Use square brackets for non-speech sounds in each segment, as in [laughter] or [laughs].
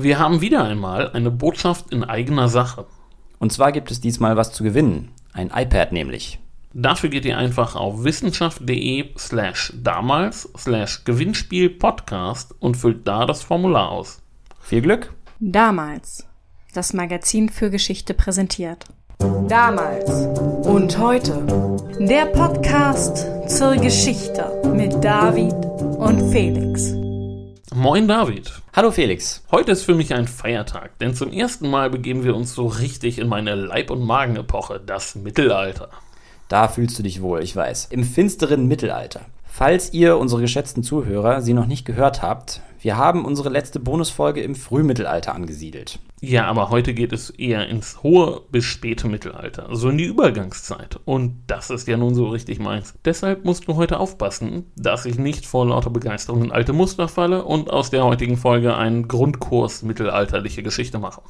Wir haben wieder einmal eine Botschaft in eigener Sache. Und zwar gibt es diesmal was zu gewinnen. Ein iPad nämlich. Dafür geht ihr einfach auf wissenschaft.de slash damals slash Gewinnspiel Podcast und füllt da das Formular aus. Viel Glück! Damals. Das Magazin für Geschichte präsentiert. Damals und heute. Der Podcast zur Geschichte mit David und Felix. Moin David. Hallo Felix. Heute ist für mich ein Feiertag, denn zum ersten Mal begeben wir uns so richtig in meine Leib- und Magenepoche, das Mittelalter. Da fühlst du dich wohl, ich weiß. Im finsteren Mittelalter. Falls ihr, unsere geschätzten Zuhörer, sie noch nicht gehört habt, wir haben unsere letzte Bonusfolge im Frühmittelalter angesiedelt. Ja, aber heute geht es eher ins hohe bis späte Mittelalter, so in die Übergangszeit. Und das ist ja nun so richtig meins. Deshalb musst du heute aufpassen, dass ich nicht vor lauter Begeisterung in alte Muster falle und aus der heutigen Folge einen Grundkurs mittelalterliche Geschichte mache.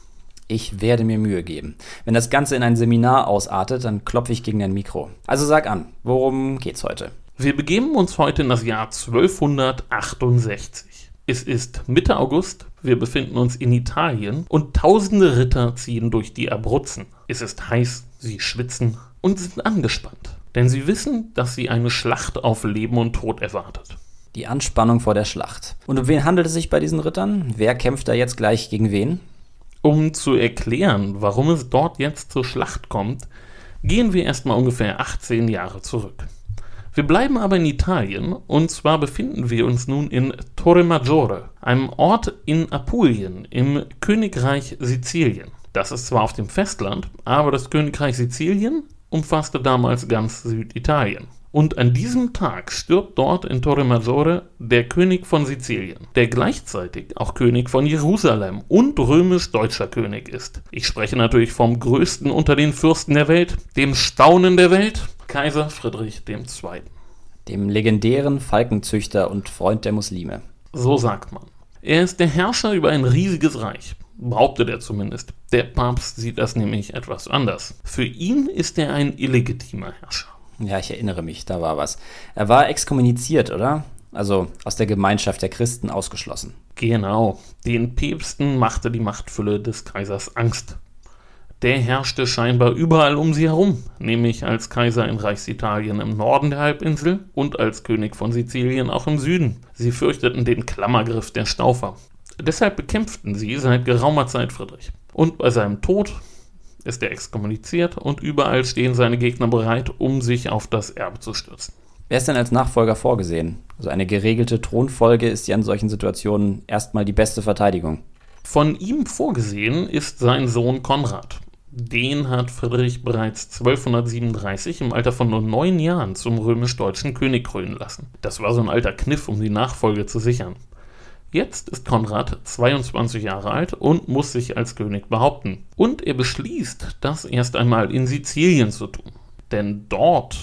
Ich werde mir Mühe geben. Wenn das Ganze in ein Seminar ausartet, dann klopfe ich gegen dein Mikro. Also sag an, worum geht's heute? Wir begeben uns heute in das Jahr 1268. Es ist Mitte August, wir befinden uns in Italien und tausende Ritter ziehen durch die Abruzzen. Es ist heiß, sie schwitzen und sind angespannt, denn sie wissen, dass sie eine Schlacht auf Leben und Tod erwartet. Die Anspannung vor der Schlacht. Und um wen handelt es sich bei diesen Rittern? Wer kämpft da jetzt gleich gegen wen? Um zu erklären, warum es dort jetzt zur Schlacht kommt, gehen wir erstmal ungefähr 18 Jahre zurück. Wir bleiben aber in Italien und zwar befinden wir uns nun in Torre Maggiore, einem Ort in Apulien im Königreich Sizilien. Das ist zwar auf dem Festland, aber das Königreich Sizilien umfasste damals ganz Süditalien. Und an diesem Tag stirbt dort in Torre Maggiore der König von Sizilien, der gleichzeitig auch König von Jerusalem und römisch-deutscher König ist. Ich spreche natürlich vom größten unter den Fürsten der Welt, dem Staunen der Welt, Kaiser Friedrich II. Dem legendären Falkenzüchter und Freund der Muslime. So sagt man. Er ist der Herrscher über ein riesiges Reich, behauptet er zumindest. Der Papst sieht das nämlich etwas anders. Für ihn ist er ein illegitimer Herrscher. Ja, ich erinnere mich, da war was. Er war exkommuniziert, oder? Also aus der Gemeinschaft der Christen ausgeschlossen. Genau. Den Päpsten machte die Machtfülle des Kaisers Angst der herrschte scheinbar überall um sie herum, nämlich als Kaiser in Reichsitalien im Norden der Halbinsel und als König von Sizilien auch im Süden. Sie fürchteten den Klammergriff der Staufer. Deshalb bekämpften sie seit geraumer Zeit Friedrich. Und bei seinem Tod ist er exkommuniziert und überall stehen seine Gegner bereit, um sich auf das Erbe zu stürzen. Wer ist denn als Nachfolger vorgesehen? Also eine geregelte Thronfolge ist ja in solchen Situationen erstmal die beste Verteidigung. Von ihm vorgesehen ist sein Sohn Konrad. Den hat Friedrich bereits 1237 im Alter von nur neun Jahren zum römisch-deutschen König krönen lassen. Das war so ein alter Kniff, um die Nachfolge zu sichern. Jetzt ist Konrad 22 Jahre alt und muss sich als König behaupten. Und er beschließt, das erst einmal in Sizilien zu tun. Denn dort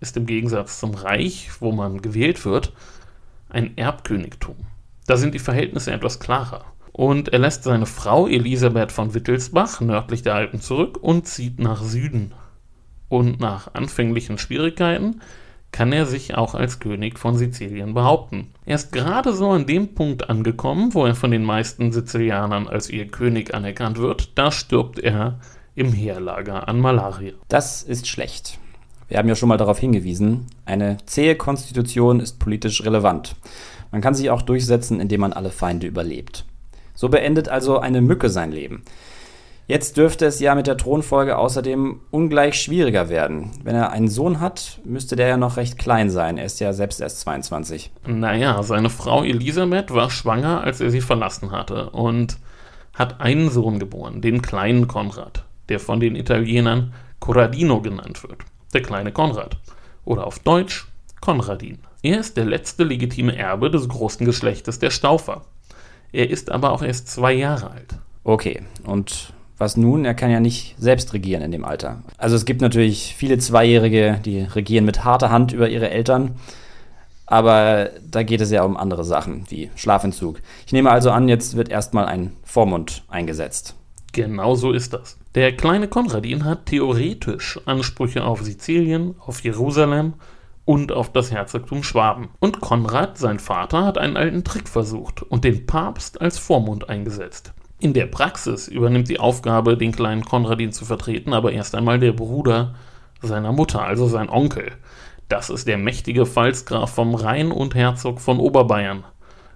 ist im Gegensatz zum Reich, wo man gewählt wird, ein Erbkönigtum. Da sind die Verhältnisse etwas klarer und er lässt seine Frau Elisabeth von Wittelsbach nördlich der Alpen zurück und zieht nach Süden. Und nach anfänglichen Schwierigkeiten kann er sich auch als König von Sizilien behaupten. Er ist gerade so an dem Punkt angekommen, wo er von den meisten Sizilianern als ihr König anerkannt wird, da stirbt er im Heerlager an Malaria. Das ist schlecht. Wir haben ja schon mal darauf hingewiesen, eine zähe Konstitution ist politisch relevant. Man kann sich auch durchsetzen, indem man alle Feinde überlebt. So beendet also eine Mücke sein Leben. Jetzt dürfte es ja mit der Thronfolge außerdem ungleich schwieriger werden. Wenn er einen Sohn hat, müsste der ja noch recht klein sein. Er ist ja selbst erst 22. Naja, seine Frau Elisabeth war schwanger, als er sie verlassen hatte und hat einen Sohn geboren, den kleinen Konrad, der von den Italienern Corradino genannt wird. Der kleine Konrad. Oder auf Deutsch Konradin. Er ist der letzte legitime Erbe des großen Geschlechtes der Staufer. Er ist aber auch erst zwei Jahre alt. Okay, und was nun? Er kann ja nicht selbst regieren in dem Alter. Also es gibt natürlich viele Zweijährige, die regieren mit harter Hand über ihre Eltern. Aber da geht es ja um andere Sachen, wie Schlafentzug. Ich nehme also an, jetzt wird erstmal ein Vormund eingesetzt. Genau so ist das. Der kleine Konradin hat theoretisch Ansprüche auf Sizilien, auf Jerusalem und auf das Herzogtum Schwaben. Und Konrad, sein Vater, hat einen alten Trick versucht und den Papst als Vormund eingesetzt. In der Praxis übernimmt die Aufgabe, den kleinen Konradin zu vertreten, aber erst einmal der Bruder seiner Mutter, also sein Onkel. Das ist der mächtige Pfalzgraf vom Rhein und Herzog von Oberbayern.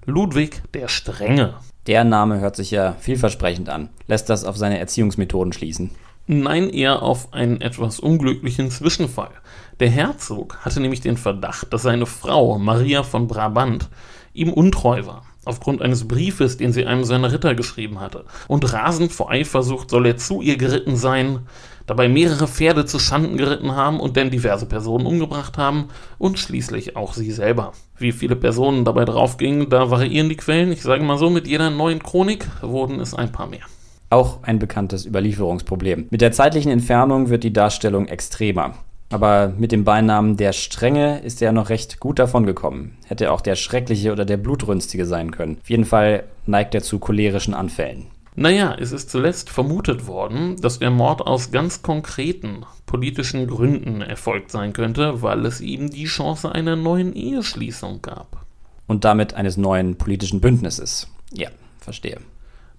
Ludwig der Strenge. Der Name hört sich ja vielversprechend an. Lässt das auf seine Erziehungsmethoden schließen? Nein, eher auf einen etwas unglücklichen Zwischenfall. Der Herzog hatte nämlich den Verdacht, dass seine Frau, Maria von Brabant, ihm untreu war, aufgrund eines Briefes, den sie einem seiner Ritter geschrieben hatte. Und rasend vor Eifersucht soll er zu ihr geritten sein, dabei mehrere Pferde zu Schanden geritten haben und dann diverse Personen umgebracht haben und schließlich auch sie selber. Wie viele Personen dabei draufgingen, da variieren die Quellen. Ich sage mal so, mit jeder neuen Chronik wurden es ein paar mehr. Auch ein bekanntes Überlieferungsproblem. Mit der zeitlichen Entfernung wird die Darstellung extremer. Aber mit dem Beinamen der Strenge ist er noch recht gut davongekommen. Hätte auch der Schreckliche oder der Blutrünstige sein können. Auf jeden Fall neigt er zu cholerischen Anfällen. Naja, es ist zuletzt vermutet worden, dass der Mord aus ganz konkreten politischen Gründen erfolgt sein könnte, weil es ihm die Chance einer neuen Eheschließung gab. Und damit eines neuen politischen Bündnisses. Ja, verstehe.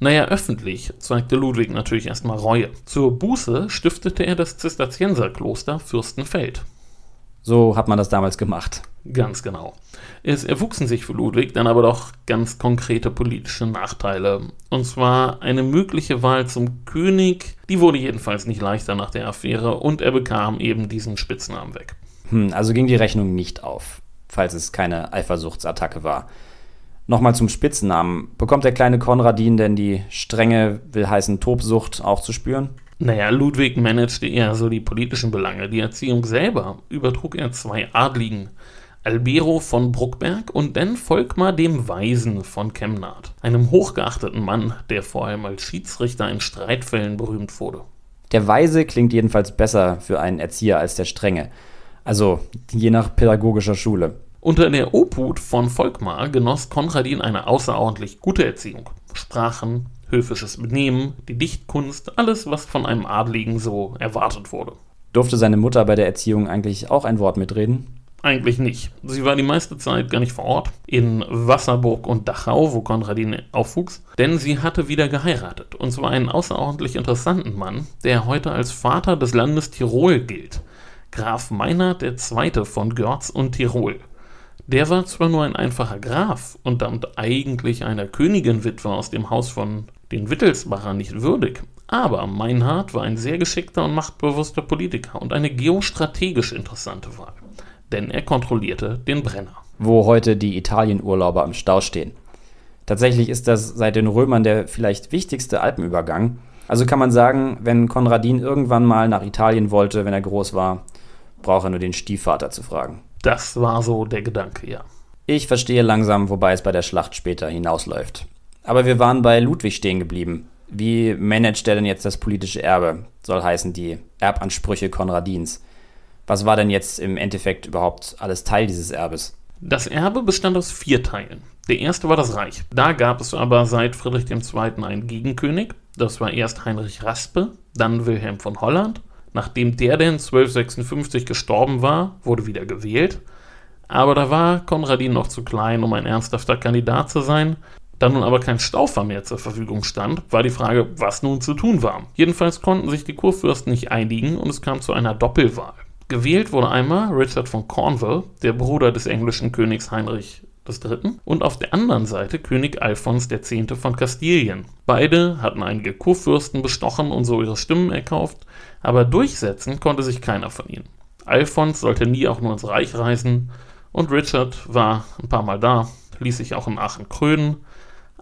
Naja, öffentlich zeigte Ludwig natürlich erstmal Reue. Zur Buße stiftete er das Zisterzienserkloster Fürstenfeld. So hat man das damals gemacht. Ganz genau. Es erwuchsen sich für Ludwig dann aber doch ganz konkrete politische Nachteile. Und zwar eine mögliche Wahl zum König, die wurde jedenfalls nicht leichter nach der Affäre und er bekam eben diesen Spitznamen weg. Hm, also ging die Rechnung nicht auf, falls es keine Eifersuchtsattacke war. Nochmal zum Spitznamen. Bekommt der kleine Konradin denn die strenge, will heißen Tobsucht auch zu spüren? Naja, Ludwig managte eher so die politischen Belange. Die Erziehung selber übertrug er zwei Adligen. Albero von Bruckberg und dann Volkmar dem Weisen von Chemnat, einem hochgeachteten Mann, der vor allem als Schiedsrichter in Streitfällen berühmt wurde. Der Weise klingt jedenfalls besser für einen Erzieher als der Strenge. Also je nach pädagogischer Schule. Unter der Obhut von Volkmar genoss Konradin eine außerordentlich gute Erziehung. Sprachen, höfisches Benehmen, die Dichtkunst, alles, was von einem Adligen so erwartet wurde. Durfte seine Mutter bei der Erziehung eigentlich auch ein Wort mitreden? Eigentlich nicht. Sie war die meiste Zeit gar nicht vor Ort, in Wasserburg und Dachau, wo Konradin aufwuchs, denn sie hatte wieder geheiratet, und zwar einen außerordentlich interessanten Mann, der heute als Vater des Landes Tirol gilt, Graf Meinhard II. von Görz und Tirol. Der war zwar nur ein einfacher Graf und damit eigentlich einer Königinwitwe aus dem Haus von den Wittelsbachern nicht würdig, aber Meinhard war ein sehr geschickter und machtbewusster Politiker und eine geostrategisch interessante Wahl, denn er kontrollierte den Brenner. Wo heute die Italienurlauber am Stau stehen. Tatsächlich ist das seit den Römern der vielleicht wichtigste Alpenübergang. Also kann man sagen, wenn Konradin irgendwann mal nach Italien wollte, wenn er groß war, braucht er nur den Stiefvater zu fragen. Das war so der Gedanke, ja. Ich verstehe langsam, wobei es bei der Schlacht später hinausläuft. Aber wir waren bei Ludwig stehen geblieben. Wie managt er denn jetzt das politische Erbe? Soll heißen die Erbansprüche Konradins. Was war denn jetzt im Endeffekt überhaupt alles Teil dieses Erbes? Das Erbe bestand aus vier Teilen. Der erste war das Reich. Da gab es aber seit Friedrich II. einen Gegenkönig. Das war erst Heinrich Raspe, dann Wilhelm von Holland Nachdem der denn 1256 gestorben war, wurde wieder gewählt. Aber da war Konradin noch zu klein, um ein ernsthafter Kandidat zu sein. Da nun aber kein Staufer mehr zur Verfügung stand, war die Frage, was nun zu tun war. Jedenfalls konnten sich die Kurfürsten nicht einigen und es kam zu einer Doppelwahl. Gewählt wurde einmal Richard von Cornwall, der Bruder des englischen Königs Heinrich III. und auf der anderen Seite König Alfons X. von Kastilien. Beide hatten einige Kurfürsten bestochen und so ihre Stimmen erkauft, aber durchsetzen konnte sich keiner von ihnen. Alfons sollte nie auch nur ins Reich reisen und Richard war ein paar Mal da, ließ sich auch in Aachen krönen,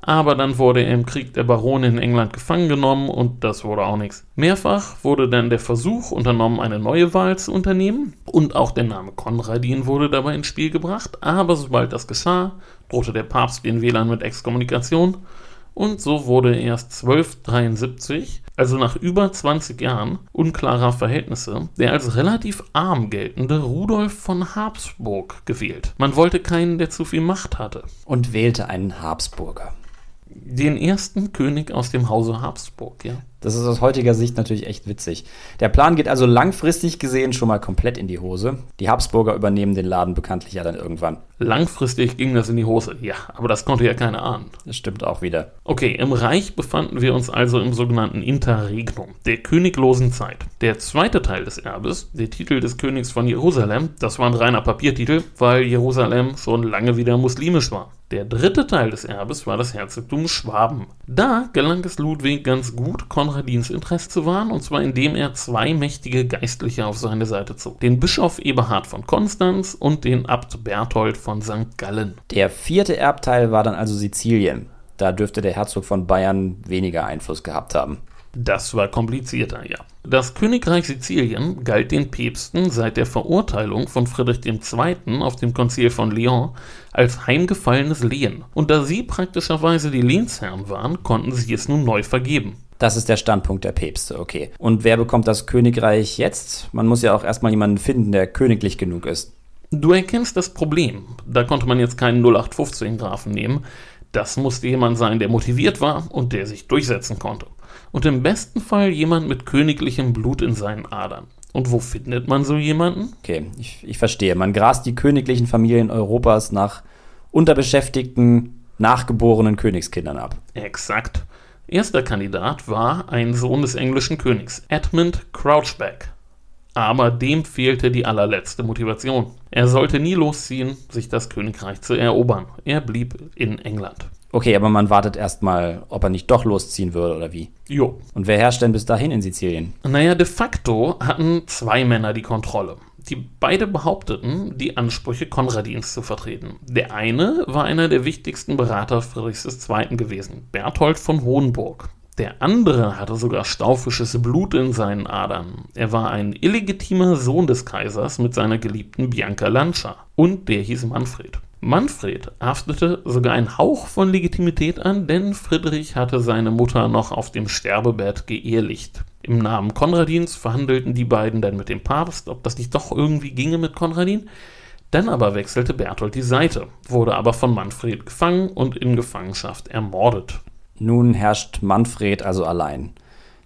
aber dann wurde er im Krieg der Barone in England gefangen genommen und das wurde auch nichts. Mehrfach wurde dann der Versuch unternommen, eine neue Wahl zu unternehmen und auch der Name Konradin wurde dabei ins Spiel gebracht, aber sobald das geschah, drohte der Papst den Wählern mit Exkommunikation und so wurde erst 1273, also nach über 20 Jahren unklarer Verhältnisse, der als relativ arm geltende Rudolf von Habsburg gewählt. Man wollte keinen, der zu viel Macht hatte. Und wählte einen Habsburger den ersten König aus dem Hause Habsburg, ja. Das ist aus heutiger Sicht natürlich echt witzig. Der Plan geht also langfristig gesehen schon mal komplett in die Hose. Die Habsburger übernehmen den Laden bekanntlich ja dann irgendwann. Langfristig ging das in die Hose, ja, aber das konnte ja keiner ahnen. Das stimmt auch wieder. Okay, im Reich befanden wir uns also im sogenannten Interregnum, der königlosen Zeit. Der zweite Teil des Erbes, der Titel des Königs von Jerusalem, das war ein reiner Papiertitel, weil Jerusalem schon lange wieder muslimisch war. Der dritte Teil des Erbes war das Herzogtum Schwaben. Da gelang es Ludwig ganz gut, Konradins Interesse zu wahren, und zwar indem er zwei mächtige Geistliche auf seine Seite zog. Den Bischof Eberhard von Konstanz und den Abt Berthold von St. Gallen. Der vierte Erbteil war dann also Sizilien. Da dürfte der Herzog von Bayern weniger Einfluss gehabt haben. Das war komplizierter, ja. Das Königreich Sizilien galt den Päpsten seit der Verurteilung von Friedrich II. auf dem Konzil von Lyon als heimgefallenes Lehen. Und da sie praktischerweise die Lehnsherren waren, konnten sie es nun neu vergeben. Das ist der Standpunkt der Päpste, okay. Und wer bekommt das Königreich jetzt? Man muss ja auch erstmal jemanden finden, der königlich genug ist. Du erkennst das Problem. Da konnte man jetzt keinen 0815-Grafen nehmen. Das musste jemand sein, der motiviert war und der sich durchsetzen konnte und im besten Fall jemand mit königlichem Blut in seinen Adern. Und wo findet man so jemanden? Okay, ich, ich verstehe. Man grast die königlichen Familien Europas nach unterbeschäftigten, nachgeborenen Königskindern ab. Exakt. Erster Kandidat war ein Sohn des englischen Königs, Edmund Crouchback. Aber dem fehlte die allerletzte Motivation. Er sollte nie losziehen, sich das Königreich zu erobern. Er blieb in England. Okay, aber man wartet erstmal, ob er nicht doch losziehen würde oder wie. Jo. Und wer herrscht denn bis dahin in Sizilien? Naja, de facto hatten zwei Männer die Kontrolle. Die beide behaupteten, die Ansprüche Konradins zu vertreten. Der eine war einer der wichtigsten Berater Friedrichs II. gewesen, Berthold von Hohenburg. Der andere hatte sogar staufisches Blut in seinen Adern. Er war ein illegitimer Sohn des Kaisers mit seiner geliebten Bianca Lancia. Und der hieß Manfred. Manfred haftete sogar einen Hauch von Legitimität an, denn Friedrich hatte seine Mutter noch auf dem Sterbebett geehelicht. Im Namen Konradins verhandelten die beiden dann mit dem Papst, ob das nicht doch irgendwie ginge mit Konradin. Dann aber wechselte Berthold die Seite, wurde aber von Manfred gefangen und in Gefangenschaft ermordet. Nun herrscht Manfred also allein.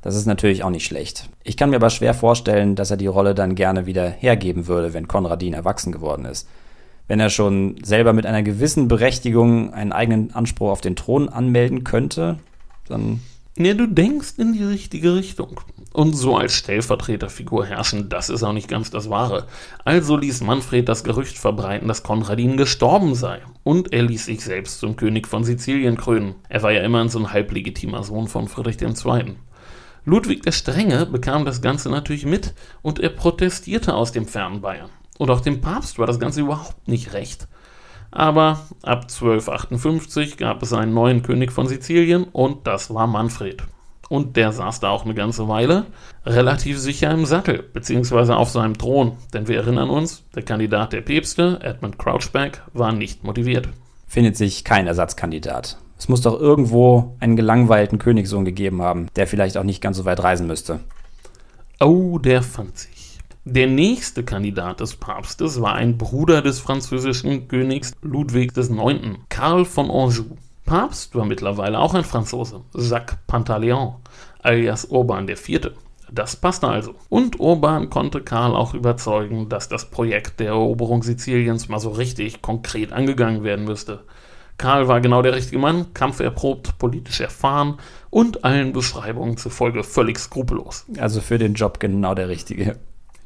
Das ist natürlich auch nicht schlecht. Ich kann mir aber schwer vorstellen, dass er die Rolle dann gerne wieder hergeben würde, wenn Konradin erwachsen geworden ist wenn er schon selber mit einer gewissen Berechtigung einen eigenen Anspruch auf den Thron anmelden könnte, dann. Ja, du denkst in die richtige Richtung. Und so als Stellvertreterfigur herrschen, das ist auch nicht ganz das Wahre. Also ließ Manfred das Gerücht verbreiten, dass Konradin gestorben sei. Und er ließ sich selbst zum König von Sizilien krönen. Er war ja immerhin so ein halblegitimer Sohn von Friedrich II. Ludwig der Strenge bekam das Ganze natürlich mit und er protestierte aus dem fernen Bayern. Und auch dem Papst war das Ganze überhaupt nicht recht. Aber ab 1258 gab es einen neuen König von Sizilien und das war Manfred. Und der saß da auch eine ganze Weile relativ sicher im Sattel, beziehungsweise auf seinem Thron. Denn wir erinnern uns, der Kandidat der Päpste, Edmund Crouchback, war nicht motiviert. Findet sich kein Ersatzkandidat. Es muss doch irgendwo einen gelangweilten Königssohn gegeben haben, der vielleicht auch nicht ganz so weit reisen müsste. Oh, der fand sich. Der nächste Kandidat des Papstes war ein Bruder des französischen Königs Ludwig IX., Karl von Anjou. Papst war mittlerweile auch ein Franzose, Jacques Pantaleon, alias Urban IV. Das passte also. Und Urban konnte Karl auch überzeugen, dass das Projekt der Eroberung Siziliens mal so richtig konkret angegangen werden müsste. Karl war genau der richtige Mann, kampferprobt, politisch erfahren und allen Beschreibungen zufolge völlig skrupellos. Also für den Job genau der richtige.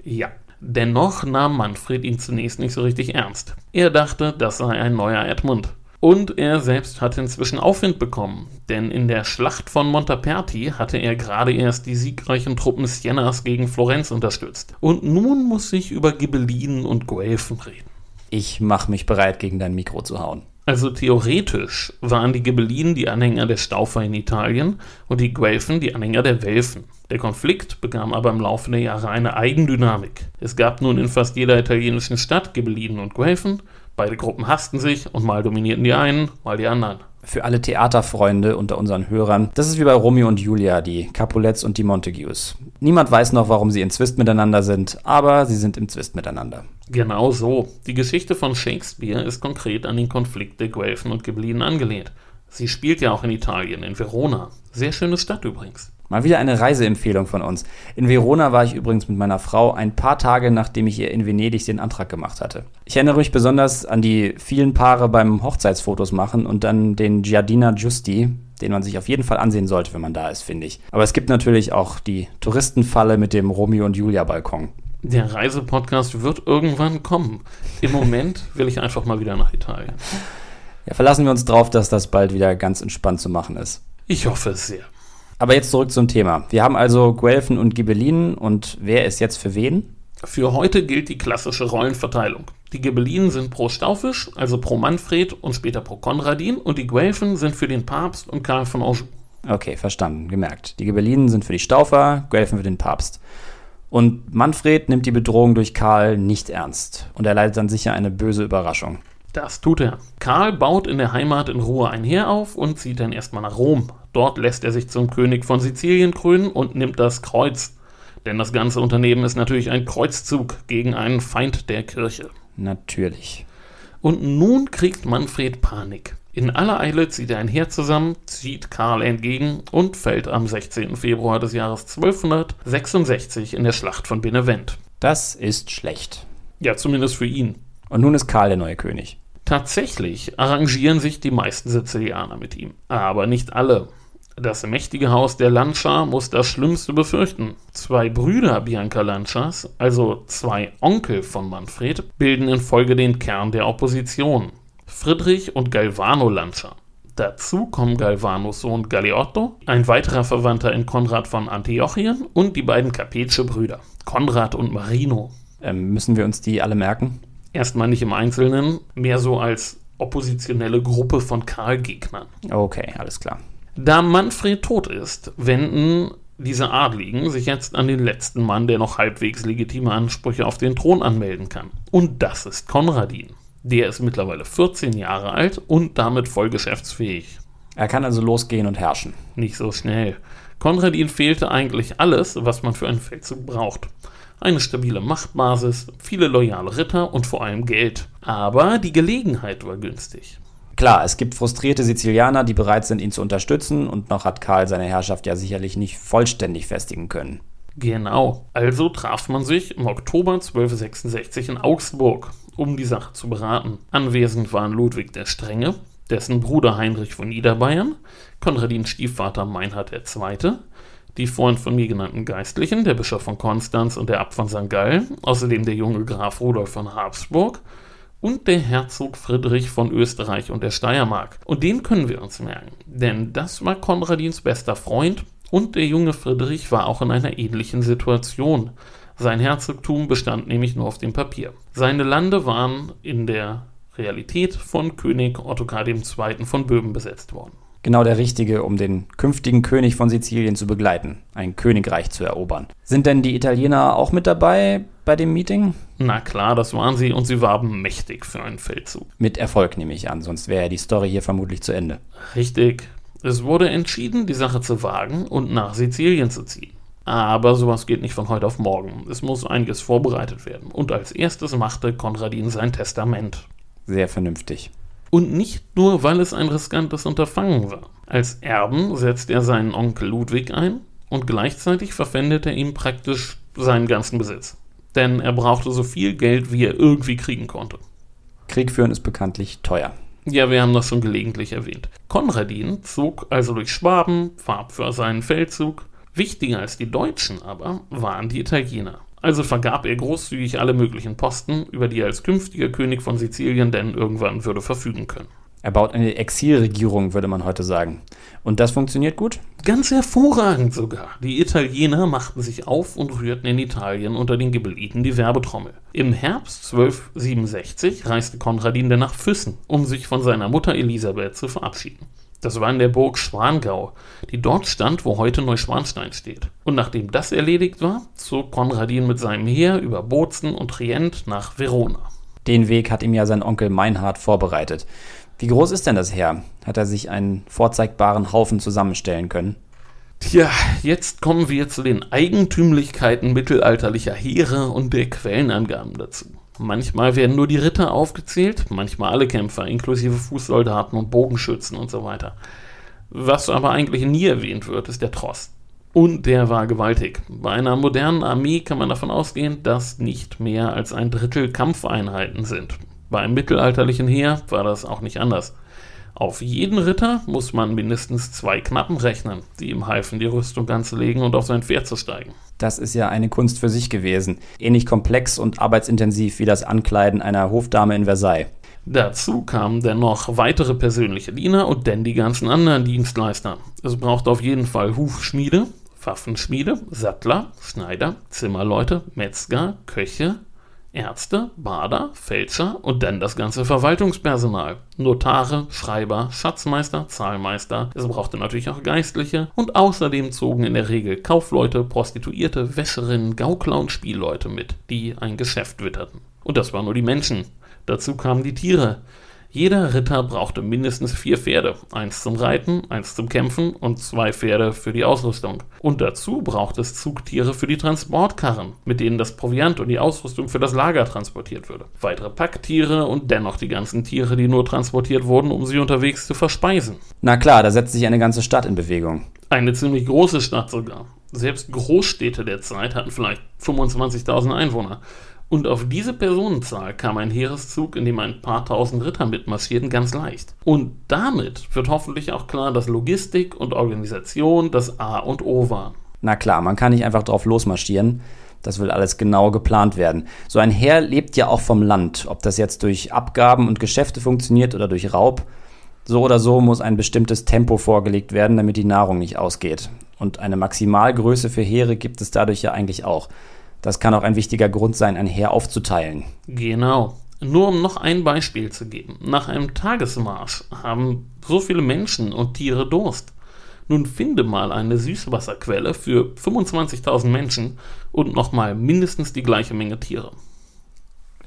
Ja. Dennoch nahm Manfred ihn zunächst nicht so richtig ernst. Er dachte, das sei ein neuer Edmund. Und er selbst hatte inzwischen Aufwind bekommen, denn in der Schlacht von Montaperti hatte er gerade erst die siegreichen Truppen Sienas gegen Florenz unterstützt. Und nun muss ich über Ghibellinen und Guelfen reden. Ich mach mich bereit, gegen dein Mikro zu hauen. Also theoretisch waren die Ghibellinen die Anhänger der Staufer in Italien und die Guelfen die Anhänger der Welfen. Der Konflikt bekam aber im Laufe der Jahre eine Eigendynamik. Es gab nun in fast jeder italienischen Stadt Ghibellinen und Guelfen. Beide Gruppen hassten sich und mal dominierten die einen, mal die anderen. Für alle Theaterfreunde unter unseren Hörern, das ist wie bei Romeo und Julia, die Capulets und die Montagues. Niemand weiß noch, warum sie in Zwist miteinander sind, aber sie sind im Zwist miteinander. Genau so. Die Geschichte von Shakespeare ist konkret an den Konflikt der Guelfen und Ghibellinen angelehnt. Sie spielt ja auch in Italien, in Verona. Sehr schöne Stadt übrigens. Mal wieder eine Reiseempfehlung von uns. In Verona war ich übrigens mit meiner Frau ein paar Tage, nachdem ich ihr in Venedig den Antrag gemacht hatte. Ich erinnere mich besonders an die vielen Paare beim Hochzeitsfotos machen und dann den Giardina Giusti, den man sich auf jeden Fall ansehen sollte, wenn man da ist, finde ich. Aber es gibt natürlich auch die Touristenfalle mit dem Romeo und Julia Balkon. Der Reisepodcast wird irgendwann kommen. Im Moment will ich einfach mal wieder nach Italien. Ja, verlassen wir uns drauf, dass das bald wieder ganz entspannt zu machen ist. Ich hoffe es sehr. Aber jetzt zurück zum Thema. Wir haben also Guelfen und Ghibellinen und wer ist jetzt für wen? Für heute gilt die klassische Rollenverteilung. Die Ghibellinen sind pro Staufisch, also pro Manfred und später pro Konradin und die Guelfen sind für den Papst und Karl von Anjou. Okay, verstanden, gemerkt. Die Ghibellinen sind für die Staufer, Guelfen für den Papst. Und Manfred nimmt die Bedrohung durch Karl nicht ernst und er leidet dann sicher eine böse Überraschung. Das tut er. Karl baut in der Heimat in Ruhe ein Heer auf und zieht dann erstmal nach Rom. Dort lässt er sich zum König von Sizilien krönen und nimmt das Kreuz. Denn das ganze Unternehmen ist natürlich ein Kreuzzug gegen einen Feind der Kirche. Natürlich. Und nun kriegt Manfred Panik. In aller Eile zieht er ein Heer zusammen, zieht Karl entgegen und fällt am 16. Februar des Jahres 1266 in der Schlacht von Benevent. Das ist schlecht. Ja, zumindest für ihn. Und nun ist Karl der neue König. Tatsächlich arrangieren sich die meisten Sizilianer mit ihm, aber nicht alle. Das mächtige Haus der Lancia muss das Schlimmste befürchten. Zwei Brüder Bianca Lancias, also zwei Onkel von Manfred, bilden in Folge den Kern der Opposition. Friedrich und Galvano Lancia. Dazu kommen Galvanos Sohn Galeotto, ein weiterer Verwandter in Konrad von Antiochien und die beiden Capetsche-Brüder, Konrad und Marino. Ähm, müssen wir uns die alle merken? Erstmal nicht im Einzelnen, mehr so als oppositionelle Gruppe von Karl-Gegnern. Okay, alles klar. Da Manfred tot ist, wenden diese Adligen sich jetzt an den letzten Mann, der noch halbwegs legitime Ansprüche auf den Thron anmelden kann. Und das ist Konradin. Der ist mittlerweile 14 Jahre alt und damit voll geschäftsfähig. Er kann also losgehen und herrschen. Nicht so schnell. Konradin fehlte eigentlich alles, was man für einen Feldzug braucht eine stabile Machtbasis, viele loyale Ritter und vor allem Geld. Aber die Gelegenheit war günstig. Klar, es gibt frustrierte Sizilianer, die bereit sind, ihn zu unterstützen, und noch hat Karl seine Herrschaft ja sicherlich nicht vollständig festigen können. Genau, also traf man sich im Oktober 1266 in Augsburg, um die Sache zu beraten. Anwesend waren Ludwig der Strenge, dessen Bruder Heinrich von Niederbayern, Konradins Stiefvater Meinhard II., die vorhin von mir genannten Geistlichen, der Bischof von Konstanz und der Abt von St. Gallen, außerdem der junge Graf Rudolf von Habsburg und der Herzog Friedrich von Österreich und der Steiermark. Und den können wir uns merken, denn das war Konradins bester Freund und der junge Friedrich war auch in einer ähnlichen Situation. Sein Herzogtum bestand nämlich nur auf dem Papier. Seine Lande waren in der Realität von König Ottokar II. von Böhmen besetzt worden genau der Richtige, um den künftigen König von Sizilien zu begleiten, ein Königreich zu erobern. Sind denn die Italiener auch mit dabei bei dem Meeting? Na klar, das waren sie und sie warben mächtig für einen Feldzug. Mit Erfolg nehme ich an, sonst wäre die Story hier vermutlich zu Ende. Richtig. Es wurde entschieden, die Sache zu wagen und nach Sizilien zu ziehen. Aber sowas geht nicht von heute auf morgen. Es muss einiges vorbereitet werden. Und als erstes machte Konradin sein Testament. Sehr vernünftig. Und nicht nur, weil es ein riskantes Unterfangen war. Als Erben setzt er seinen Onkel Ludwig ein und gleichzeitig verpfändet er ihm praktisch seinen ganzen Besitz. Denn er brauchte so viel Geld, wie er irgendwie kriegen konnte. Krieg führen ist bekanntlich teuer. Ja, wir haben das schon gelegentlich erwähnt. Konradin zog also durch Schwaben, warb für seinen Feldzug. Wichtiger als die Deutschen aber waren die Italiener. Also vergab er großzügig alle möglichen Posten, über die er als künftiger König von Sizilien denn irgendwann würde verfügen können. Er baut eine Exilregierung, würde man heute sagen. Und das funktioniert gut? Ganz hervorragend sogar. Die Italiener machten sich auf und rührten in Italien unter den Gebeliten die Werbetrommel. Im Herbst 1267 reiste Konradin dann nach Füssen, um sich von seiner Mutter Elisabeth zu verabschieden. Das war in der Burg Schwangau, die dort stand, wo heute Neuschwanstein steht. Und nachdem das erledigt war, zog Konradin mit seinem Heer über Bozen und Trient nach Verona. Den Weg hat ihm ja sein Onkel Meinhard vorbereitet. Wie groß ist denn das Heer? Hat er sich einen vorzeigbaren Haufen zusammenstellen können? Tja, jetzt kommen wir zu den Eigentümlichkeiten mittelalterlicher Heere und der Quellenangaben dazu. Manchmal werden nur die Ritter aufgezählt, manchmal alle Kämpfer, inklusive Fußsoldaten und Bogenschützen und so weiter. Was aber eigentlich nie erwähnt wird, ist der Tross. Und der war gewaltig. Bei einer modernen Armee kann man davon ausgehen, dass nicht mehr als ein Drittel Kampfeinheiten sind. Beim mittelalterlichen Heer war das auch nicht anders. Auf jeden Ritter muss man mindestens zwei Knappen rechnen, die ihm halfen, die Rüstung anzulegen und auf sein Pferd zu steigen. Das ist ja eine Kunst für sich gewesen. Ähnlich komplex und arbeitsintensiv wie das Ankleiden einer Hofdame in Versailles. Dazu kamen dennoch weitere persönliche Diener und dann die ganzen anderen Dienstleister. Es braucht auf jeden Fall Hufschmiede, Waffenschmiede, Sattler, Schneider, Zimmerleute, Metzger, Köche, Ärzte, Bader, Fälscher und dann das ganze Verwaltungspersonal. Notare, Schreiber, Schatzmeister, Zahlmeister. Es brauchte natürlich auch Geistliche und außerdem zogen in der Regel Kaufleute, Prostituierte, Wäscherinnen, Gaukler und Spielleute mit, die ein Geschäft witterten. Und das waren nur die Menschen. Dazu kamen die Tiere. Jeder Ritter brauchte mindestens vier Pferde, eins zum Reiten, eins zum Kämpfen und zwei Pferde für die Ausrüstung. Und dazu brauchte es Zugtiere für die Transportkarren, mit denen das Proviant und die Ausrüstung für das Lager transportiert würde. Weitere Packtiere und dennoch die ganzen Tiere, die nur transportiert wurden, um sie unterwegs zu verspeisen. Na klar, da setzt sich eine ganze Stadt in Bewegung. Eine ziemlich große Stadt sogar. Selbst Großstädte der Zeit hatten vielleicht 25.000 Einwohner. Und auf diese Personenzahl kam ein Heereszug, in dem ein paar tausend Ritter mitmarschierten, ganz leicht. Und damit wird hoffentlich auch klar, dass Logistik und Organisation das A und O waren. Na klar, man kann nicht einfach drauf losmarschieren. Das will alles genau geplant werden. So ein Heer lebt ja auch vom Land. Ob das jetzt durch Abgaben und Geschäfte funktioniert oder durch Raub. So oder so muss ein bestimmtes Tempo vorgelegt werden, damit die Nahrung nicht ausgeht. Und eine Maximalgröße für Heere gibt es dadurch ja eigentlich auch. Das kann auch ein wichtiger Grund sein, ein Heer aufzuteilen. Genau. Nur um noch ein Beispiel zu geben. Nach einem Tagesmarsch haben so viele Menschen und Tiere Durst. Nun finde mal eine Süßwasserquelle für 25.000 Menschen und nochmal mindestens die gleiche Menge Tiere.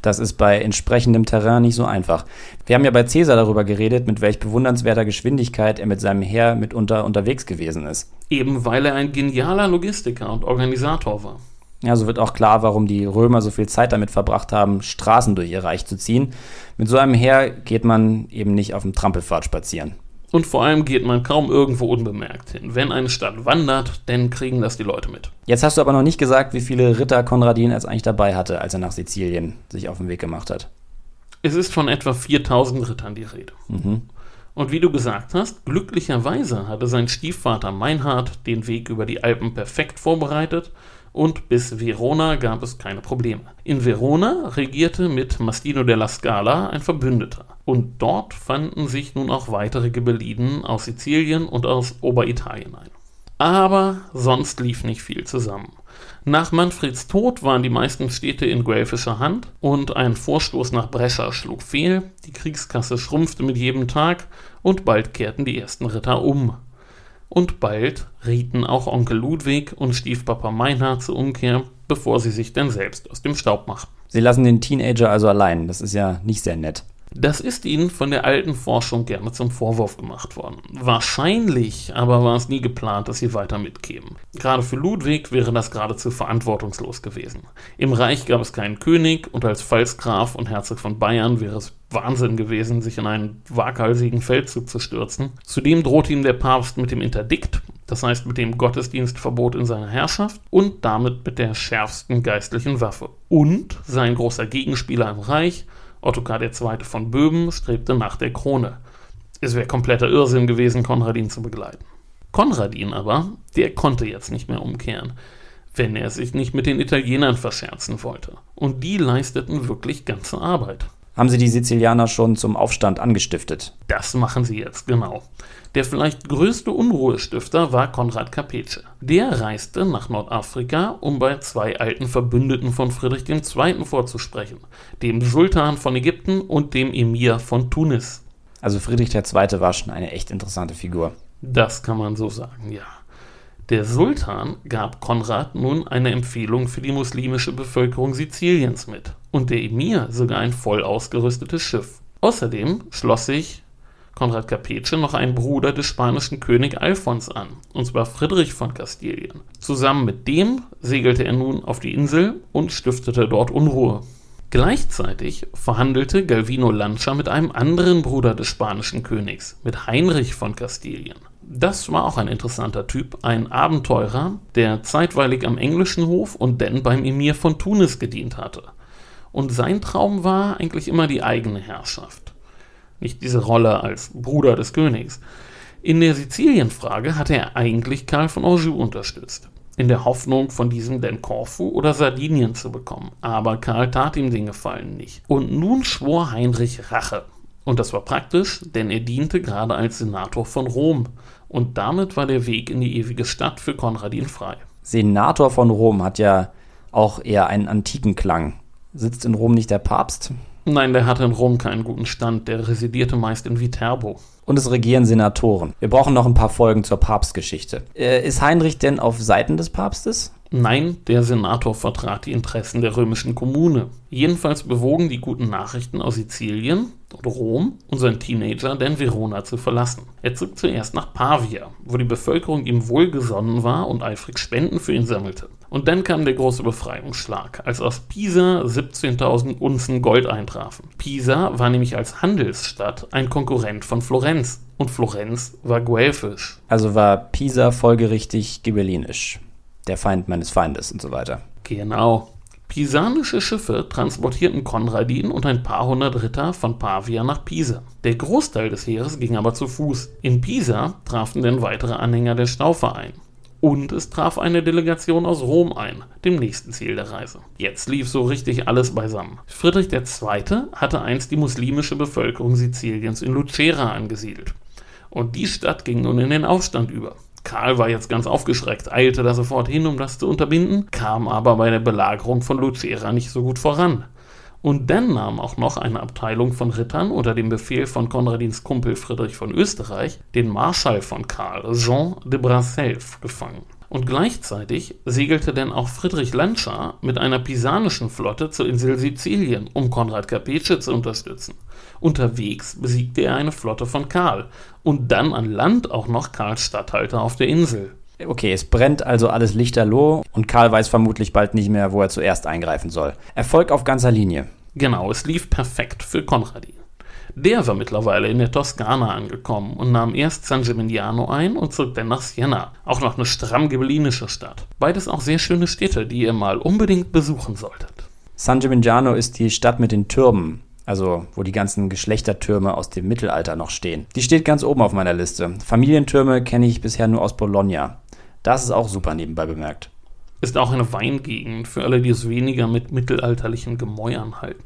Das ist bei entsprechendem Terrain nicht so einfach. Wir haben ja bei Caesar darüber geredet, mit welch bewundernswerter Geschwindigkeit er mit seinem Heer mitunter unterwegs gewesen ist. Eben weil er ein genialer Logistiker und Organisator war. Ja, so wird auch klar, warum die Römer so viel Zeit damit verbracht haben, Straßen durch ihr Reich zu ziehen. Mit so einem Heer geht man eben nicht auf dem Trampelpfad spazieren. Und vor allem geht man kaum irgendwo unbemerkt hin. Wenn eine Stadt wandert, dann kriegen das die Leute mit. Jetzt hast du aber noch nicht gesagt, wie viele Ritter Konradin als eigentlich dabei hatte, als er nach Sizilien sich auf den Weg gemacht hat. Es ist von etwa 4000 Rittern die Rede. Mhm. Und wie du gesagt hast, glücklicherweise hatte sein Stiefvater Meinhard den Weg über die Alpen perfekt vorbereitet und bis Verona gab es keine Probleme. In Verona regierte mit Mastino della Scala ein Verbündeter. Und dort fanden sich nun auch weitere Gebelliden aus Sizilien und aus Oberitalien ein. Aber sonst lief nicht viel zusammen. Nach Manfreds Tod waren die meisten Städte in guelfischer Hand und ein Vorstoß nach Brescia schlug fehl, die Kriegskasse schrumpfte mit jedem Tag und bald kehrten die ersten Ritter um und bald rieten auch Onkel Ludwig und Stiefpapa Meinhard zur Umkehr, bevor sie sich denn selbst aus dem Staub machten. Sie lassen den Teenager also allein, das ist ja nicht sehr nett. Das ist ihnen von der alten Forschung gerne zum Vorwurf gemacht worden. Wahrscheinlich aber war es nie geplant, dass sie weiter mitkämen. Gerade für Ludwig wäre das geradezu verantwortungslos gewesen. Im Reich gab es keinen König und als Pfalzgraf und Herzog von Bayern wäre es Wahnsinn gewesen, sich in einen waghalsigen Feldzug zu stürzen. Zudem drohte ihm der Papst mit dem Interdikt, das heißt mit dem Gottesdienstverbot in seiner Herrschaft und damit mit der schärfsten geistlichen Waffe. Und sein großer Gegenspieler im Reich, Ottokar II. von Böhmen strebte nach der Krone. Es wäre kompletter Irrsinn gewesen, Konradin zu begleiten. Konradin aber, der konnte jetzt nicht mehr umkehren, wenn er sich nicht mit den Italienern verscherzen wollte. Und die leisteten wirklich ganze Arbeit. Haben sie die Sizilianer schon zum Aufstand angestiftet? Das machen sie jetzt, genau. Der vielleicht größte Unruhestifter war Konrad Capece. Der reiste nach Nordafrika, um bei zwei alten Verbündeten von Friedrich II. vorzusprechen, dem Sultan von Ägypten und dem Emir von Tunis. Also Friedrich II. war schon eine echt interessante Figur. Das kann man so sagen, ja. Der Sultan gab Konrad nun eine Empfehlung für die muslimische Bevölkerung Siziliens mit und der Emir sogar ein voll ausgerüstetes Schiff. Außerdem schloss sich Konrad Capece noch einen Bruder des spanischen König Alfons an, und zwar Friedrich von Kastilien. Zusammen mit dem segelte er nun auf die Insel und stiftete dort Unruhe. Gleichzeitig verhandelte Galvino Lancia mit einem anderen Bruder des spanischen Königs, mit Heinrich von Kastilien. Das war auch ein interessanter Typ, ein Abenteurer, der zeitweilig am englischen Hof und dann beim Emir von Tunis gedient hatte. Und sein Traum war eigentlich immer die eigene Herrschaft. Nicht diese Rolle als Bruder des Königs. In der Sizilienfrage hatte er eigentlich Karl von Anjou unterstützt, in der Hoffnung, von diesem denn Korfu oder Sardinien zu bekommen. Aber Karl tat ihm den Gefallen nicht. Und nun schwor Heinrich Rache. Und das war praktisch, denn er diente gerade als Senator von Rom. Und damit war der Weg in die ewige Stadt für Konradin frei. Senator von Rom hat ja auch eher einen antiken Klang. Sitzt in Rom nicht der Papst? Nein, der hatte in Rom keinen guten Stand, der residierte meist in Viterbo. Und es regieren Senatoren. Wir brauchen noch ein paar Folgen zur Papstgeschichte. Äh, ist Heinrich denn auf Seiten des Papstes? Nein, der Senator vertrat die Interessen der römischen Kommune. Jedenfalls bewogen die guten Nachrichten aus Sizilien und Rom unseren Teenager, denn Verona zu verlassen. Er zog zuerst nach Pavia, wo die Bevölkerung ihm wohlgesonnen war und eifrig Spenden für ihn sammelte. Und dann kam der große Befreiungsschlag, als aus Pisa 17.000 Unzen Gold eintrafen. Pisa war nämlich als Handelsstadt ein Konkurrent von Florenz und Florenz war guelfisch. Also war Pisa folgerichtig ghibellinisch der Feind meines Feindes und so weiter. Genau. Pisanische Schiffe transportierten Konradin und ein paar hundert Ritter von Pavia nach Pisa. Der Großteil des Heeres ging aber zu Fuß. In Pisa trafen dann weitere Anhänger der Staufe ein. Und es traf eine Delegation aus Rom ein, dem nächsten Ziel der Reise. Jetzt lief so richtig alles beisammen. Friedrich II. hatte einst die muslimische Bevölkerung Siziliens in Lucera angesiedelt. Und die Stadt ging nun in den Aufstand über. Karl war jetzt ganz aufgeschreckt, eilte da sofort hin, um das zu unterbinden, kam aber bei der Belagerung von Lucera nicht so gut voran. Und dann nahm auch noch eine Abteilung von Rittern unter dem Befehl von Konradins Kumpel Friedrich von Österreich den Marschall von Karl, Jean de Brasself, gefangen. Und gleichzeitig segelte denn auch Friedrich Lancia mit einer pisanischen Flotte zur Insel Sizilien, um Konrad Capece zu unterstützen. Unterwegs besiegte er eine Flotte von Karl und dann an Land auch noch Karls Statthalter auf der Insel. Okay, es brennt also alles lichterloh und Karl weiß vermutlich bald nicht mehr, wo er zuerst eingreifen soll. Erfolg auf ganzer Linie. Genau, es lief perfekt für Konradin. Der war mittlerweile in der Toskana angekommen und nahm erst San Gimignano ein und zog dann nach Siena, auch noch eine stramm ghibellinische Stadt. Beides auch sehr schöne Städte, die ihr mal unbedingt besuchen solltet. San Gimignano ist die Stadt mit den Türmen, also wo die ganzen Geschlechtertürme aus dem Mittelalter noch stehen. Die steht ganz oben auf meiner Liste. Familientürme kenne ich bisher nur aus Bologna. Das ist auch super nebenbei bemerkt. Ist auch eine Weingegend für alle, die es weniger mit mittelalterlichen Gemäuern halten.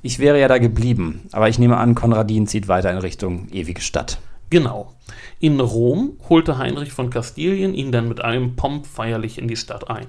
Ich wäre ja da geblieben, aber ich nehme an, Konradin zieht weiter in Richtung ewige Stadt. Genau. In Rom holte Heinrich von Kastilien ihn dann mit allem Pomp feierlich in die Stadt ein.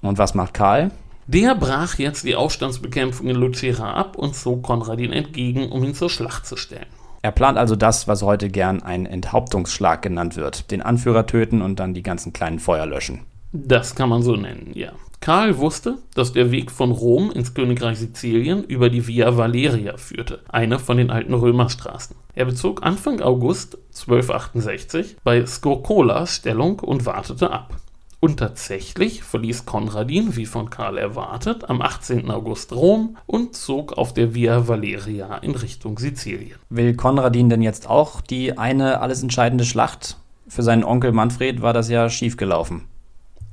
Und was macht Karl? Der brach jetzt die Aufstandsbekämpfung in Lucera ab und zog Konradin entgegen, um ihn zur Schlacht zu stellen. Er plant also das, was heute gern ein Enthauptungsschlag genannt wird. Den Anführer töten und dann die ganzen kleinen Feuer löschen. Das kann man so nennen, ja. Karl wusste, dass der Weg von Rom ins Königreich Sizilien über die Via Valeria führte, eine von den alten Römerstraßen. Er bezog Anfang August 1268 bei Scocola Stellung und wartete ab. Und tatsächlich verließ Konradin, wie von Karl erwartet, am 18. August Rom und zog auf der Via Valeria in Richtung Sizilien. Will Konradin denn jetzt auch die eine alles entscheidende Schlacht? Für seinen Onkel Manfred war das ja schiefgelaufen.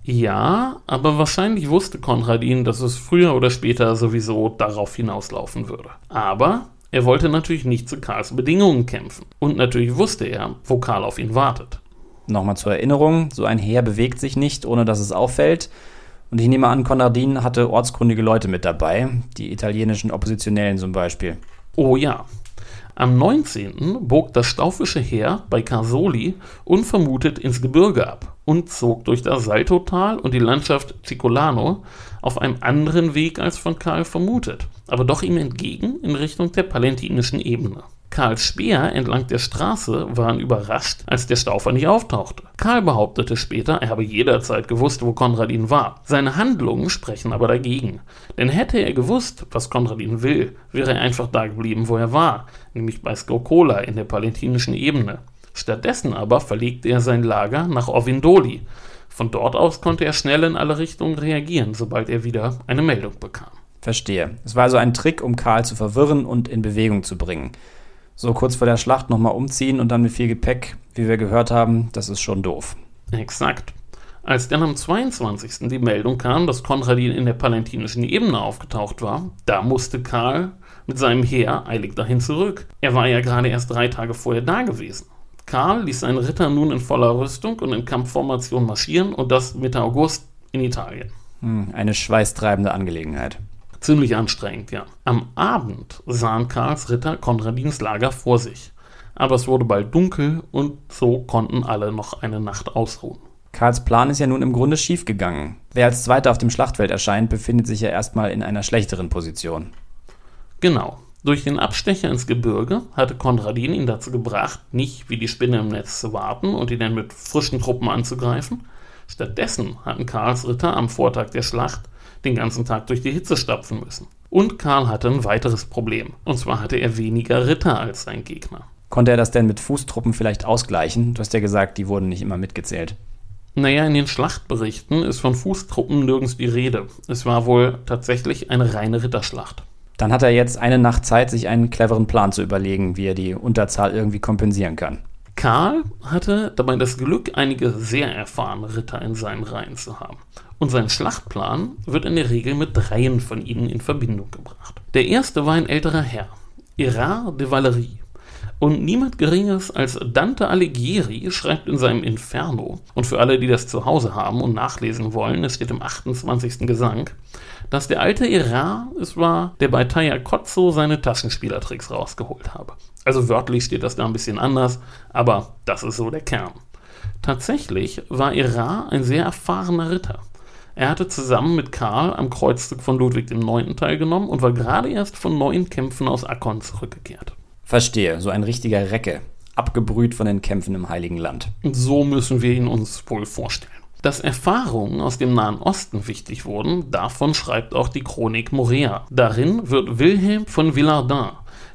Ja, aber wahrscheinlich wusste Konradin, dass es früher oder später sowieso darauf hinauslaufen würde. Aber er wollte natürlich nicht zu Karls Bedingungen kämpfen. Und natürlich wusste er, wo Karl auf ihn wartet. Nochmal zur Erinnerung, so ein Heer bewegt sich nicht, ohne dass es auffällt. Und ich nehme an, Konradin hatte ortskundige Leute mit dabei, die italienischen Oppositionellen zum Beispiel. Oh ja, am 19. bog das staufische Heer bei Carsoli unvermutet ins Gebirge ab und zog durch das Saltotal und die Landschaft Cicolano auf einem anderen Weg als von Karl vermutet, aber doch ihm entgegen in Richtung der palentinischen Ebene. Karls Speer entlang der Straße waren überrascht, als der Staufer nicht auftauchte. Karl behauptete später, er habe jederzeit gewusst, wo Konradin war. Seine Handlungen sprechen aber dagegen. Denn hätte er gewusst, was Konradin will, wäre er einfach da geblieben, wo er war, nämlich bei Skokola in der palentinischen Ebene. Stattdessen aber verlegte er sein Lager nach Ovindoli. Von dort aus konnte er schnell in alle Richtungen reagieren, sobald er wieder eine Meldung bekam. Verstehe. Es war also ein Trick, um Karl zu verwirren und in Bewegung zu bringen. So kurz vor der Schlacht nochmal umziehen und dann mit viel Gepäck, wie wir gehört haben, das ist schon doof. Exakt. Als dann am 22. die Meldung kam, dass Konradin in der palentinischen Ebene aufgetaucht war, da musste Karl mit seinem Heer eilig dahin zurück. Er war ja gerade erst drei Tage vorher da gewesen. Karl ließ seinen Ritter nun in voller Rüstung und in Kampfformation marschieren und das Mitte August in Italien. Hm, eine schweißtreibende Angelegenheit. Ziemlich anstrengend, ja. Am Abend sahen Karls Ritter Konradins Lager vor sich. Aber es wurde bald dunkel und so konnten alle noch eine Nacht ausruhen. Karls Plan ist ja nun im Grunde schiefgegangen. Wer als Zweiter auf dem Schlachtfeld erscheint, befindet sich ja erstmal in einer schlechteren Position. Genau. Durch den Abstecher ins Gebirge hatte Konradin ihn dazu gebracht, nicht wie die Spinne im Netz zu warten und ihn dann mit frischen Truppen anzugreifen. Stattdessen hatten Karls Ritter am Vortag der Schlacht den ganzen Tag durch die Hitze stapfen müssen. Und Karl hatte ein weiteres Problem. Und zwar hatte er weniger Ritter als sein Gegner. Konnte er das denn mit Fußtruppen vielleicht ausgleichen? Du hast ja gesagt, die wurden nicht immer mitgezählt. Naja, in den Schlachtberichten ist von Fußtruppen nirgends die Rede. Es war wohl tatsächlich eine reine Ritterschlacht. Dann hat er jetzt eine Nacht Zeit, sich einen cleveren Plan zu überlegen, wie er die Unterzahl irgendwie kompensieren kann. Karl hatte dabei das Glück, einige sehr erfahrene Ritter in seinen Reihen zu haben. Und sein Schlachtplan wird in der Regel mit dreien von ihnen in Verbindung gebracht. Der erste war ein älterer Herr, Erard de Valerie. Und niemand Geringeres als Dante Alighieri schreibt in seinem Inferno, und für alle, die das zu Hause haben und nachlesen wollen, es steht im 28. Gesang, dass der alte Erard es war, der bei Tagliacozzo seine Taschenspielertricks rausgeholt habe. Also wörtlich steht das da ein bisschen anders, aber das ist so der Kern. Tatsächlich war Erard ein sehr erfahrener Ritter. Er hatte zusammen mit Karl am Kreuzzug von Ludwig IX. teilgenommen und war gerade erst von neuen Kämpfen aus Akkon zurückgekehrt. Verstehe, so ein richtiger Recke, abgebrüht von den Kämpfen im Heiligen Land. So müssen wir ihn uns wohl vorstellen. Dass Erfahrungen aus dem Nahen Osten wichtig wurden, davon schreibt auch die Chronik Morea. Darin wird Wilhelm von Villardin,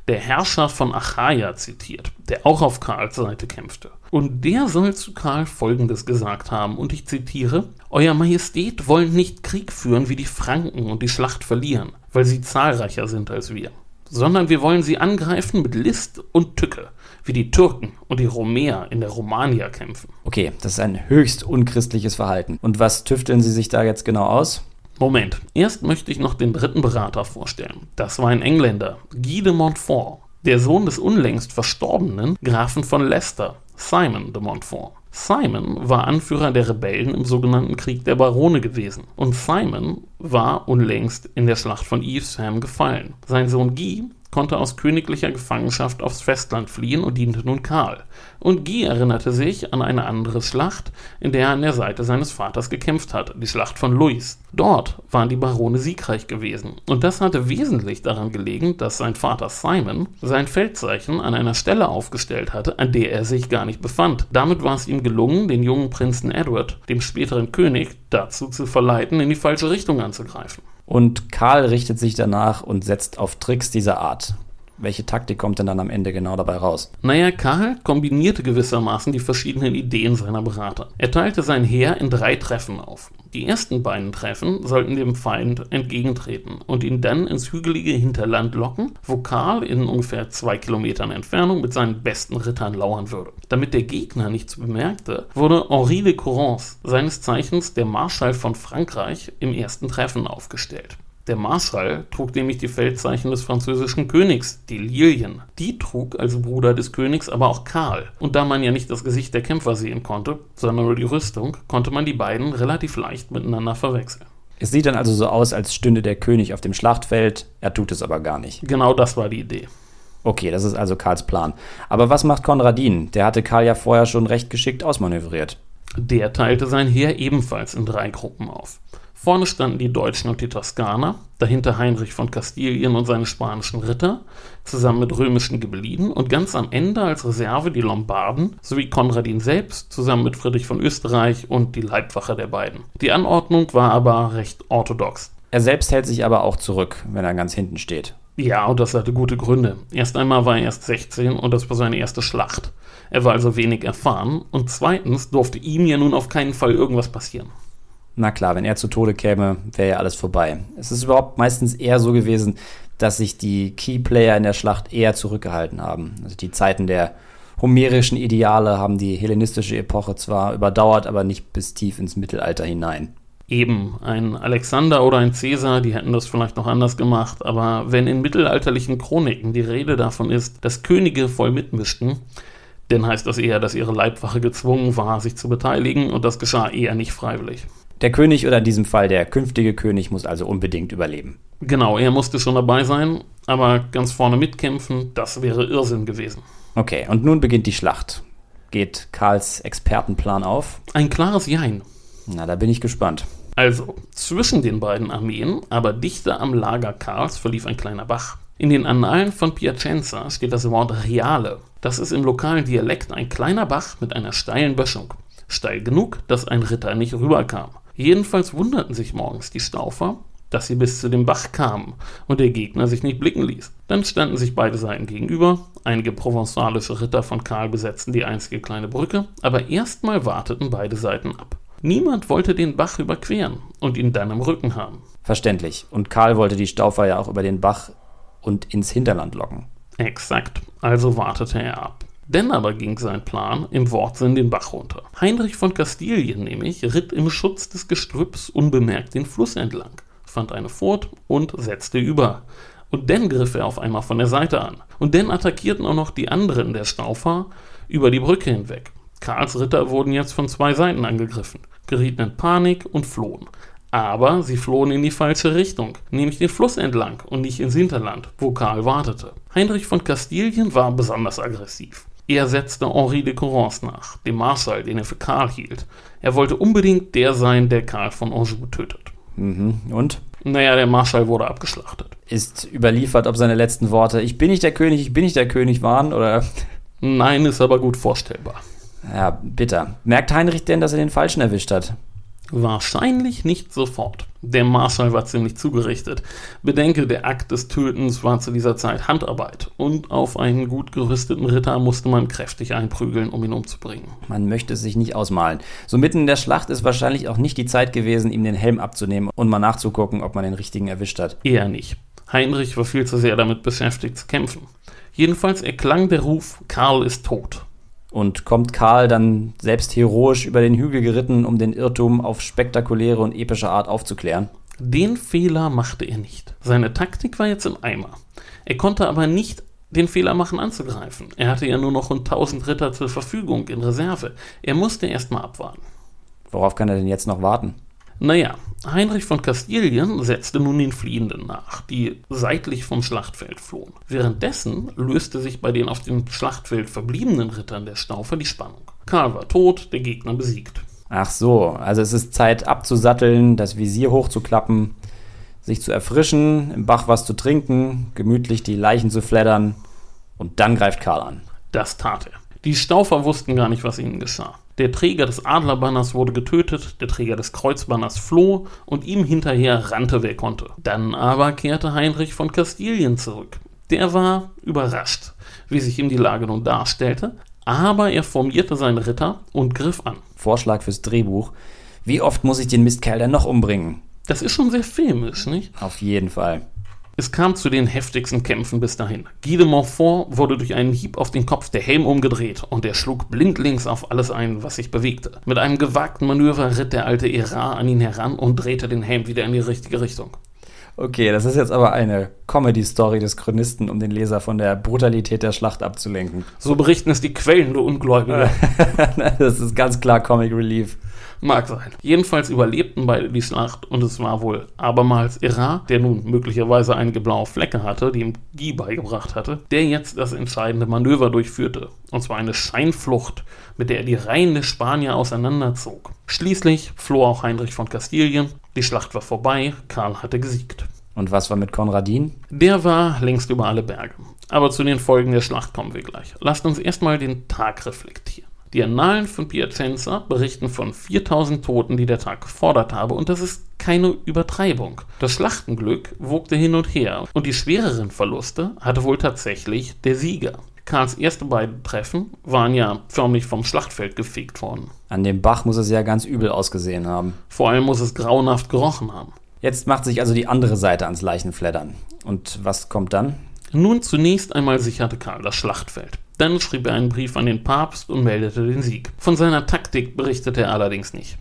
der Herrscher von Achaia, zitiert, der auch auf Karls Seite kämpfte. Und der soll zu Karl Folgendes gesagt haben, und ich zitiere, Euer Majestät wollen nicht Krieg führen wie die Franken und die Schlacht verlieren, weil sie zahlreicher sind als wir sondern wir wollen sie angreifen mit List und Tücke, wie die Türken und die Rumäer in der Romania kämpfen. Okay, das ist ein höchst unchristliches Verhalten. Und was tüfteln Sie sich da jetzt genau aus? Moment, erst möchte ich noch den dritten Berater vorstellen. Das war ein Engländer, Guy de Montfort, der Sohn des unlängst verstorbenen Grafen von Leicester, Simon de Montfort. Simon war Anführer der Rebellen im sogenannten Krieg der Barone gewesen und Simon war unlängst in der Schlacht von Evesham gefallen. Sein Sohn Guy konnte aus königlicher Gefangenschaft aufs Festland fliehen und diente nun Karl. Und Guy erinnerte sich an eine andere Schlacht, in der er an der Seite seines Vaters gekämpft hatte, die Schlacht von Louis. Dort waren die Barone siegreich gewesen. Und das hatte wesentlich daran gelegen, dass sein Vater Simon sein Feldzeichen an einer Stelle aufgestellt hatte, an der er sich gar nicht befand. Damit war es ihm gelungen, den jungen Prinzen Edward, dem späteren König, dazu zu verleiten, in die falsche Richtung anzugreifen. Und Karl richtet sich danach und setzt auf Tricks dieser Art. Welche Taktik kommt denn dann am Ende genau dabei raus? Naja, Karl kombinierte gewissermaßen die verschiedenen Ideen seiner Berater. Er teilte sein Heer in drei Treffen auf. Die ersten beiden Treffen sollten dem Feind entgegentreten und ihn dann ins hügelige Hinterland locken, wo Karl in ungefähr zwei Kilometern Entfernung mit seinen besten Rittern lauern würde. Damit der Gegner nichts bemerkte, wurde Henri de Courance, seines Zeichens der Marschall von Frankreich, im ersten Treffen aufgestellt. Der Marschall trug nämlich die Feldzeichen des französischen Königs, die Lilien. Die trug als Bruder des Königs aber auch Karl. Und da man ja nicht das Gesicht der Kämpfer sehen konnte, sondern nur die Rüstung, konnte man die beiden relativ leicht miteinander verwechseln. Es sieht dann also so aus, als stünde der König auf dem Schlachtfeld, er tut es aber gar nicht. Genau das war die Idee. Okay, das ist also Karls Plan. Aber was macht Konradin? Der hatte Karl ja vorher schon recht geschickt ausmanövriert. Der teilte sein Heer ebenfalls in drei Gruppen auf. Vorne standen die Deutschen und die Toskaner, dahinter Heinrich von Kastilien und seine spanischen Ritter, zusammen mit römischen Ghibelliden und ganz am Ende als Reserve die Lombarden sowie Konradin selbst zusammen mit Friedrich von Österreich und die Leibwache der beiden. Die Anordnung war aber recht orthodox. Er selbst hält sich aber auch zurück, wenn er ganz hinten steht. Ja, und das hatte gute Gründe. Erst einmal war er erst 16 und das war seine erste Schlacht. Er war also wenig erfahren und zweitens durfte ihm ja nun auf keinen Fall irgendwas passieren. Na klar, wenn er zu Tode käme, wäre ja alles vorbei. Es ist überhaupt meistens eher so gewesen, dass sich die Keyplayer in der Schlacht eher zurückgehalten haben. Also die Zeiten der homerischen Ideale haben die hellenistische Epoche zwar überdauert, aber nicht bis tief ins Mittelalter hinein. Eben, ein Alexander oder ein Cäsar, die hätten das vielleicht noch anders gemacht, aber wenn in mittelalterlichen Chroniken die Rede davon ist, dass Könige voll mitmischten, dann heißt das eher, dass ihre Leibwache gezwungen war, sich zu beteiligen und das geschah eher nicht freiwillig. Der König oder in diesem Fall der künftige König muss also unbedingt überleben. Genau, er musste schon dabei sein, aber ganz vorne mitkämpfen, das wäre Irrsinn gewesen. Okay, und nun beginnt die Schlacht. Geht Karls Expertenplan auf? Ein klares Jein. Na, da bin ich gespannt. Also, zwischen den beiden Armeen, aber dichter am Lager Karls, verlief ein kleiner Bach. In den Annalen von Piacenza steht das Wort Reale. Das ist im lokalen Dialekt ein kleiner Bach mit einer steilen Böschung. Steil genug, dass ein Ritter nicht rüberkam. Jedenfalls wunderten sich morgens die Staufer, dass sie bis zu dem Bach kamen und der Gegner sich nicht blicken ließ. Dann standen sich beide Seiten gegenüber, einige provenzalische Ritter von Karl besetzten die einzige kleine Brücke, aber erstmal warteten beide Seiten ab. Niemand wollte den Bach überqueren und ihn dann im Rücken haben. Verständlich. Und Karl wollte die Staufer ja auch über den Bach und ins Hinterland locken. Exakt, also wartete er ab. Denn aber ging sein Plan im Wortsinn den Bach runter. Heinrich von Kastilien nämlich ritt im Schutz des Gestrüpps unbemerkt den Fluss entlang fand eine Furt und setzte über. Und dann griff er auf einmal von der Seite an. Und dann attackierten auch noch die anderen der Staufer über die Brücke hinweg. Karls Ritter wurden jetzt von zwei Seiten angegriffen, gerieten in Panik und flohen. Aber sie flohen in die falsche Richtung, nämlich den Fluss entlang und nicht ins Hinterland, wo Karl wartete. Heinrich von Kastilien war besonders aggressiv. Er setzte Henri de Corrance nach, dem Marschall, den er für Karl hielt. Er wollte unbedingt der sein, der Karl von Anjou tötet. Mhm. Und? Naja, der Marschall wurde abgeschlachtet. Ist überliefert, ob seine letzten Worte Ich bin nicht der König, ich bin nicht der König waren, oder? Nein, ist aber gut vorstellbar. Ja, bitter. Merkt Heinrich denn, dass er den Falschen erwischt hat? Wahrscheinlich nicht sofort. Der Marschall war ziemlich zugerichtet. Bedenke, der Akt des Tötens war zu dieser Zeit Handarbeit und auf einen gut gerüsteten Ritter musste man kräftig einprügeln, um ihn umzubringen. Man möchte es sich nicht ausmalen. So mitten in der Schlacht ist wahrscheinlich auch nicht die Zeit gewesen, ihm den Helm abzunehmen und mal nachzugucken, ob man den richtigen erwischt hat. Eher nicht. Heinrich war viel zu sehr damit beschäftigt zu kämpfen. Jedenfalls erklang der Ruf, Karl ist tot. Und kommt Karl dann selbst heroisch über den Hügel geritten, um den Irrtum auf spektakuläre und epische Art aufzuklären? Den Fehler machte er nicht. Seine Taktik war jetzt im Eimer. Er konnte aber nicht den Fehler machen anzugreifen. Er hatte ja nur noch rund 1000 Ritter zur Verfügung in Reserve. Er musste erstmal abwarten. Worauf kann er denn jetzt noch warten? Naja, Heinrich von Kastilien setzte nun den Fliehenden nach, die seitlich vom Schlachtfeld flohen. Währenddessen löste sich bei den auf dem Schlachtfeld verbliebenen Rittern der Staufer die Spannung. Karl war tot, der Gegner besiegt. Ach so, also es ist Zeit abzusatteln, das Visier hochzuklappen, sich zu erfrischen, im Bach was zu trinken, gemütlich die Leichen zu fleddern und dann greift Karl an. Das tat er. Die Staufer wussten gar nicht, was ihnen geschah. Der Träger des Adlerbanners wurde getötet, der Träger des Kreuzbanners floh und ihm hinterher rannte wer konnte. Dann aber kehrte Heinrich von Kastilien zurück. Der war überrascht, wie sich ihm die Lage nun darstellte, aber er formierte seine Ritter und griff an. Vorschlag fürs Drehbuch. Wie oft muss ich den Mistkerl denn noch umbringen? Das ist schon sehr filmisch, nicht? Auf jeden Fall. Es kam zu den heftigsten Kämpfen bis dahin. Guy de Montfort wurde durch einen Hieb auf den Kopf der Helm umgedreht und er schlug blindlings auf alles ein, was sich bewegte. Mit einem gewagten Manöver ritt der alte Erat an ihn heran und drehte den Helm wieder in die richtige Richtung. Okay, das ist jetzt aber eine Comedy-Story des Chronisten, um den Leser von der Brutalität der Schlacht abzulenken. So berichten es die Quellen, du Ungläubiger. [laughs] das ist ganz klar Comic Relief. Mag sein. Jedenfalls überlebten beide die Schlacht und es war wohl abermals Erat, der nun möglicherweise einige blaue Flecke hatte, die ihm Guy beigebracht hatte, der jetzt das entscheidende Manöver durchführte. Und zwar eine Scheinflucht, mit der er die Reihen der Spanier auseinanderzog. Schließlich floh auch Heinrich von Kastilien. Die Schlacht war vorbei, Karl hatte gesiegt. Und was war mit Konradin? Der war längst über alle Berge. Aber zu den Folgen der Schlacht kommen wir gleich. Lasst uns erstmal den Tag reflektieren. Die Annalen von Piacenza berichten von 4000 Toten, die der Tag gefordert habe, und das ist keine Übertreibung. Das Schlachtenglück wogte hin und her, und die schwereren Verluste hatte wohl tatsächlich der Sieger. Karls erste beiden Treffen waren ja förmlich vom Schlachtfeld gefegt worden. An dem Bach muss es ja ganz übel ausgesehen haben. Vor allem muss es grauenhaft gerochen haben. Jetzt macht sich also die andere Seite ans Leichenfleddern. Und was kommt dann? Nun zunächst einmal sicherte Karl das Schlachtfeld. Dann schrieb er einen Brief an den Papst und meldete den Sieg. Von seiner Taktik berichtete er allerdings nicht.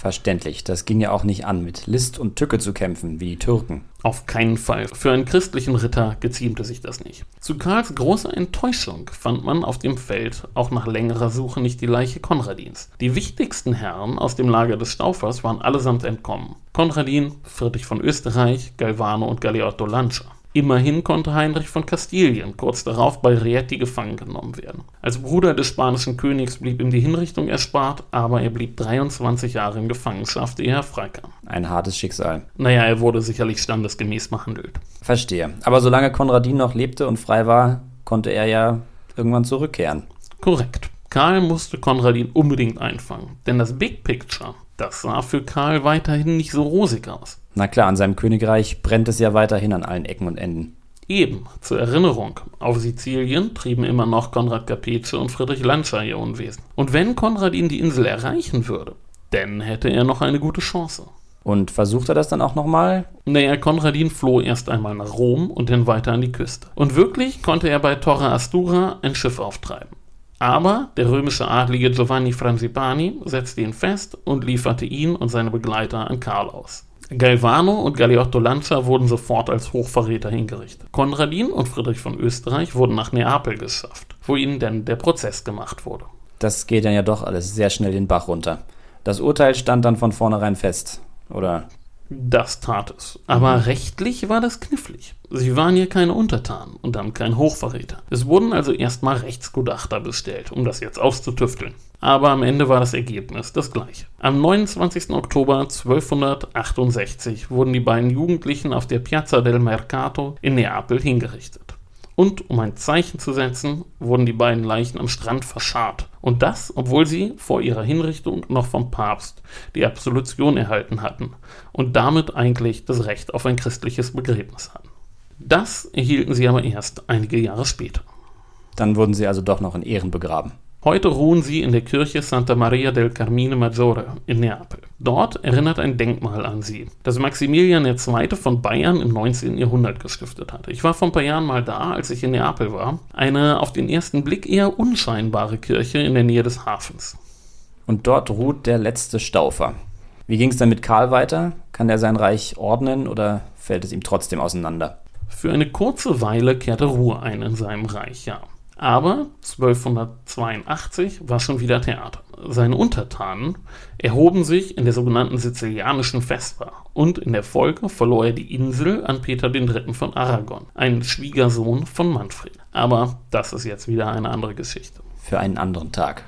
Verständlich, das ging ja auch nicht an, mit List und Tücke zu kämpfen, wie die Türken. Auf keinen Fall. Für einen christlichen Ritter geziemte sich das nicht. Zu Karls großer Enttäuschung fand man auf dem Feld auch nach längerer Suche nicht die Leiche Konradins. Die wichtigsten Herren aus dem Lager des Staufers waren allesamt entkommen. Konradin, Friedrich von Österreich, Galvano und Galeotto Lancia. Immerhin konnte Heinrich von Kastilien kurz darauf bei Rieti gefangen genommen werden. Als Bruder des spanischen Königs blieb ihm die Hinrichtung erspart, aber er blieb 23 Jahre in Gefangenschaft, ehe er freikam. Ein hartes Schicksal. Naja, er wurde sicherlich standesgemäß behandelt. Verstehe. Aber solange Konradin noch lebte und frei war, konnte er ja irgendwann zurückkehren. Korrekt. Karl musste Konradin unbedingt einfangen, denn das Big Picture, das sah für Karl weiterhin nicht so rosig aus. Na klar, an seinem Königreich brennt es ja weiterhin an allen Ecken und Enden. Eben, zur Erinnerung, auf Sizilien trieben immer noch Konrad Capece und Friedrich Lancia ihr Unwesen. Und wenn Konradin die Insel erreichen würde, dann hätte er noch eine gute Chance. Und versucht er das dann auch nochmal? Naja, Konradin floh erst einmal nach Rom und dann weiter an die Küste. Und wirklich konnte er bei Torre Astura ein Schiff auftreiben. Aber der römische Adlige Giovanni Fransipani setzte ihn fest und lieferte ihn und seine Begleiter an Karl aus. Galvano und Galeotto Lancia wurden sofort als Hochverräter hingerichtet. Konradin und Friedrich von Österreich wurden nach Neapel geschafft, wo ihnen dann der Prozess gemacht wurde. Das geht dann ja doch alles sehr schnell den Bach runter. Das Urteil stand dann von vornherein fest, oder? Das tat es. Aber mhm. rechtlich war das knifflig. Sie waren hier keine Untertanen und dann kein Hochverräter. Es wurden also erstmal Rechtsgutachter bestellt, um das jetzt auszutüfteln. Aber am Ende war das Ergebnis das gleiche. Am 29. Oktober 1268 wurden die beiden Jugendlichen auf der Piazza del Mercato in Neapel hingerichtet. Und um ein Zeichen zu setzen, wurden die beiden Leichen am Strand verscharrt. Und das, obwohl sie vor ihrer Hinrichtung noch vom Papst die Absolution erhalten hatten und damit eigentlich das Recht auf ein christliches Begräbnis hatten. Das erhielten sie aber erst einige Jahre später. Dann wurden sie also doch noch in Ehren begraben. Heute ruhen sie in der Kirche Santa Maria del Carmine Maggiore in Neapel. Dort erinnert ein Denkmal an sie, das Maximilian II. von Bayern im 19. Jahrhundert gestiftet hatte. Ich war vor ein paar Jahren mal da, als ich in Neapel war. Eine auf den ersten Blick eher unscheinbare Kirche in der Nähe des Hafens. Und dort ruht der letzte Staufer. Wie ging es dann mit Karl weiter? Kann er sein Reich ordnen oder fällt es ihm trotzdem auseinander? Für eine kurze Weile kehrte Ruhe ein in seinem Reich, ja. Aber 1282 war schon wieder Theater. Seine Untertanen erhoben sich in der sogenannten sizilianischen Vesper und in der Folge verlor er die Insel an Peter III. von Aragon, einen Schwiegersohn von Manfred. Aber das ist jetzt wieder eine andere Geschichte. Für einen anderen Tag.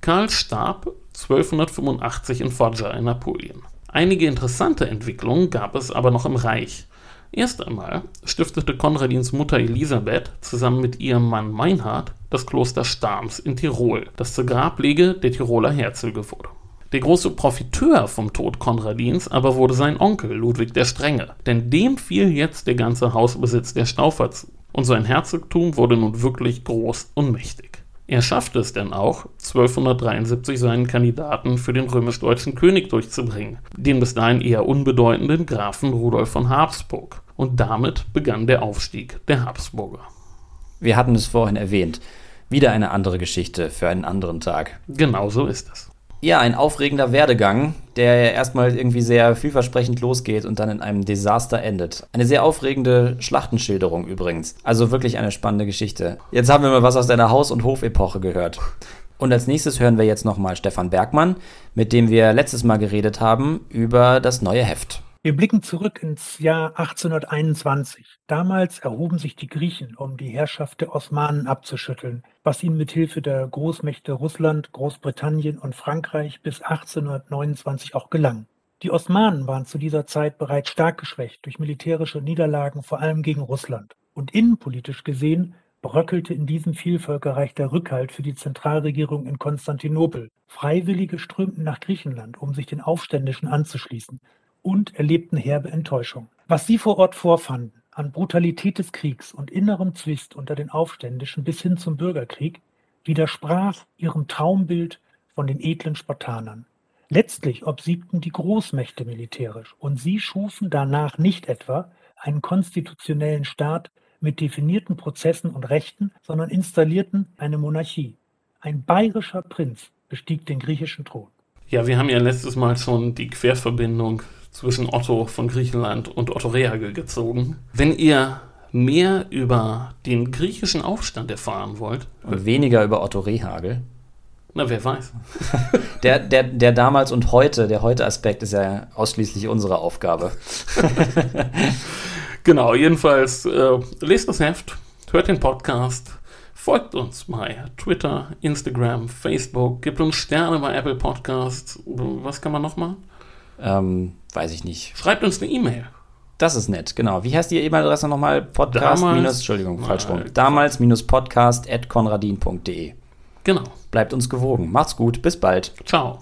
Karl starb 1285 in Foggia in Apulien. Einige interessante Entwicklungen gab es aber noch im Reich. Erst einmal stiftete Konradins Mutter Elisabeth zusammen mit ihrem Mann Meinhard das Kloster Stams in Tirol, das zur Grablege der Tiroler Herzöge wurde. Der große Profiteur vom Tod Konradins aber wurde sein Onkel Ludwig der Strenge, denn dem fiel jetzt der ganze Hausbesitz der Staufer zu, und sein Herzogtum wurde nun wirklich groß und mächtig. Er schaffte es denn auch, 1273 seinen Kandidaten für den römisch-deutschen König durchzubringen, den bis dahin eher unbedeutenden Grafen Rudolf von Habsburg. Und damit begann der Aufstieg der Habsburger. Wir hatten es vorhin erwähnt. Wieder eine andere Geschichte für einen anderen Tag. Genau so ist es. Ja, ein aufregender Werdegang, der erstmal irgendwie sehr vielversprechend losgeht und dann in einem Desaster endet. Eine sehr aufregende Schlachtenschilderung übrigens. Also wirklich eine spannende Geschichte. Jetzt haben wir mal was aus deiner Haus- und Hofepoche gehört. Und als nächstes hören wir jetzt nochmal Stefan Bergmann, mit dem wir letztes Mal geredet haben über das neue Heft. Wir blicken zurück ins Jahr 1821. Damals erhoben sich die Griechen, um die Herrschaft der Osmanen abzuschütteln, was ihnen mit Hilfe der Großmächte Russland, Großbritannien und Frankreich bis 1829 auch gelang. Die Osmanen waren zu dieser Zeit bereits stark geschwächt durch militärische Niederlagen, vor allem gegen Russland. Und innenpolitisch gesehen bröckelte in diesem Vielvölkerreich der Rückhalt für die Zentralregierung in Konstantinopel. Freiwillige strömten nach Griechenland, um sich den Aufständischen anzuschließen und erlebten herbe Enttäuschung. Was sie vor Ort vorfanden, an Brutalität des Kriegs und innerem Zwist unter den Aufständischen bis hin zum Bürgerkrieg widersprach ihrem Traumbild von den edlen Spartanern. Letztlich obsiegten die Großmächte militärisch und sie schufen danach nicht etwa einen konstitutionellen Staat mit definierten Prozessen und Rechten, sondern installierten eine Monarchie. Ein bayerischer Prinz bestieg den griechischen Thron. Ja, wir haben ja letztes Mal schon die Querverbindung zwischen Otto von Griechenland und Otto Rehagel gezogen. Wenn ihr mehr über den griechischen Aufstand erfahren wollt. Und weniger über Otto Rehagel. Na, wer weiß. [laughs] der, der, der damals und heute, der Heute-Aspekt ist ja ausschließlich unsere Aufgabe. [laughs] genau, jedenfalls äh, lest das Heft, hört den Podcast, folgt uns bei Twitter, Instagram, Facebook, gibt uns Sterne bei Apple Podcasts. Was kann man noch machen? Ähm, weiß ich nicht. Schreibt uns eine E-Mail. Das ist nett, genau. Wie heißt die E-Mail-Adresse nochmal? Podcast minus, Entschuldigung, falsch rum. Damals minus podcast at konradin.de. Genau. Bleibt uns gewogen. Macht's gut. Bis bald. Ciao.